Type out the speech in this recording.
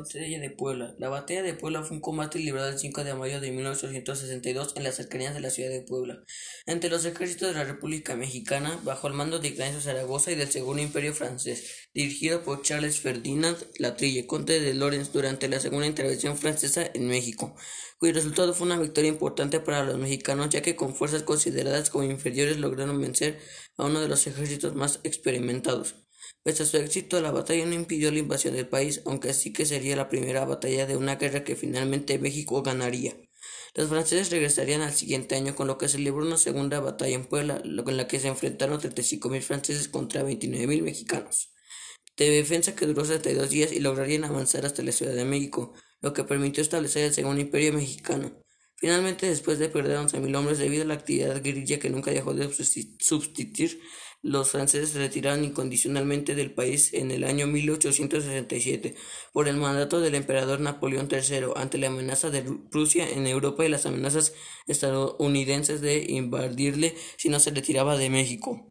Batalla de Puebla. La batalla de Puebla fue un combate librado el 5 de mayo de 1862 en las cercanías de la ciudad de Puebla, entre los ejércitos de la República Mexicana, bajo el mando de Ignacio Zaragoza y del Segundo Imperio Francés, dirigido por Charles Ferdinand Latrille, conde de Lorens, durante la segunda intervención francesa en México, cuyo resultado fue una victoria importante para los mexicanos, ya que con fuerzas consideradas como inferiores lograron vencer a uno de los ejércitos más experimentados. Pese a su éxito, la batalla no impidió la invasión del país, aunque sí que sería la primera batalla de una guerra que finalmente México ganaría. Los franceses regresarían al siguiente año, con lo que se libró una segunda batalla en Puebla, en la que se enfrentaron 35.000 franceses contra 29.000 mexicanos. De defensa que duró 72 días y lograrían avanzar hasta la Ciudad de México, lo que permitió establecer el Segundo Imperio Mexicano. Finalmente, después de perder a 11.000 hombres debido a la actividad guerrilla que nunca dejó de subsistir, los franceses se retiraron incondicionalmente del país en el año 1867 por el mandato del emperador Napoleón III ante la amenaza de Prusia en Europa y las amenazas estadounidenses de invadirle si no se retiraba de México.